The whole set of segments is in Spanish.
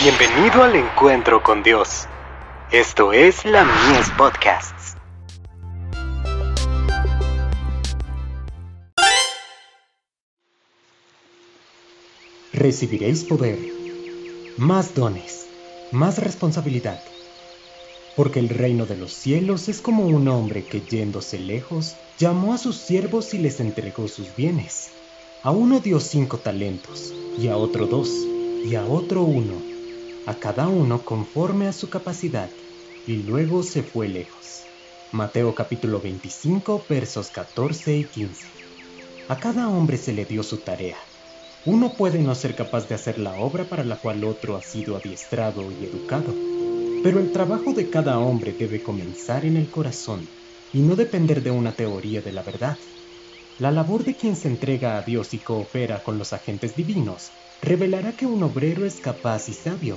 Bienvenido al encuentro con Dios. Esto es la Mies Podcasts. Recibiréis poder, más dones, más responsabilidad. Porque el reino de los cielos es como un hombre que yéndose lejos, llamó a sus siervos y les entregó sus bienes. A uno dio cinco talentos, y a otro dos, y a otro uno a cada uno conforme a su capacidad, y luego se fue lejos. Mateo capítulo 25 versos 14 y 15. A cada hombre se le dio su tarea. Uno puede no ser capaz de hacer la obra para la cual otro ha sido adiestrado y educado, pero el trabajo de cada hombre debe comenzar en el corazón y no depender de una teoría de la verdad. La labor de quien se entrega a Dios y coopera con los agentes divinos revelará que un obrero es capaz y sabio,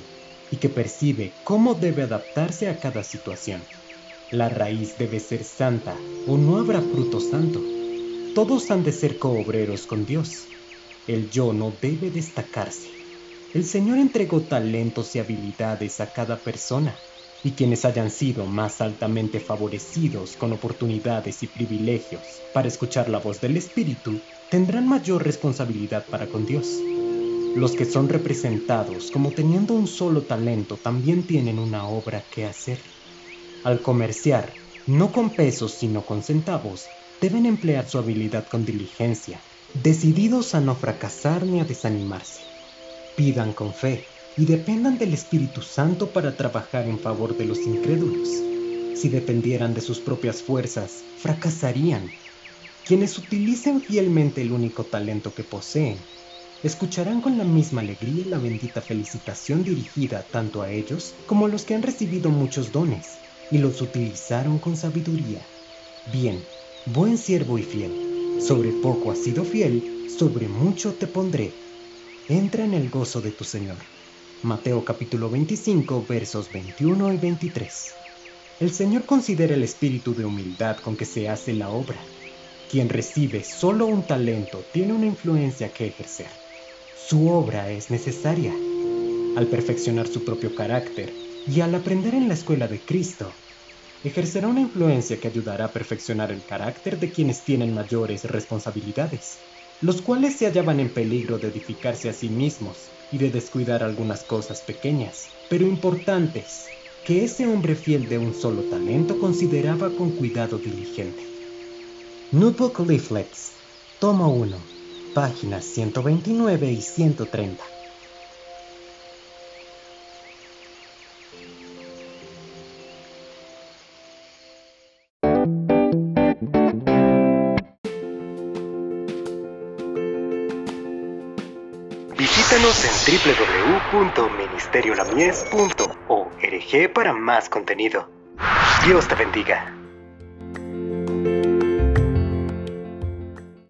y que percibe cómo debe adaptarse a cada situación. La raíz debe ser santa o no habrá fruto santo. Todos han de ser coobreros con Dios. El yo no debe destacarse. El Señor entregó talentos y habilidades a cada persona, y quienes hayan sido más altamente favorecidos con oportunidades y privilegios para escuchar la voz del Espíritu, tendrán mayor responsabilidad para con Dios. Los que son representados como teniendo un solo talento también tienen una obra que hacer. Al comerciar, no con pesos sino con centavos, deben emplear su habilidad con diligencia, decididos a no fracasar ni a desanimarse. Pidan con fe y dependan del Espíritu Santo para trabajar en favor de los incrédulos. Si dependieran de sus propias fuerzas, fracasarían. Quienes utilicen fielmente el único talento que poseen escucharán con la misma alegría la bendita felicitación dirigida tanto a ellos como a los que han recibido muchos dones y los utilizaron con sabiduría. Bien, buen siervo y fiel, sobre poco has sido fiel, sobre mucho te pondré. Entra en el gozo de tu Señor. Mateo capítulo 25 versos 21 y 23. El Señor considera el espíritu de humildad con que se hace la obra. Quien recibe solo un talento tiene una influencia que ejercer. Su obra es necesaria. Al perfeccionar su propio carácter y al aprender en la escuela de Cristo, ejercerá una influencia que ayudará a perfeccionar el carácter de quienes tienen mayores responsabilidades, los cuales se hallaban en peligro de edificarse a sí mismos y de descuidar algunas cosas pequeñas, pero importantes, que ese hombre fiel de un solo talento consideraba con cuidado diligente. Notebook Leaflets, toma 1 páginas 129 y 130. Visítanos en www.ministeriolamies.org para más contenido. Dios te bendiga.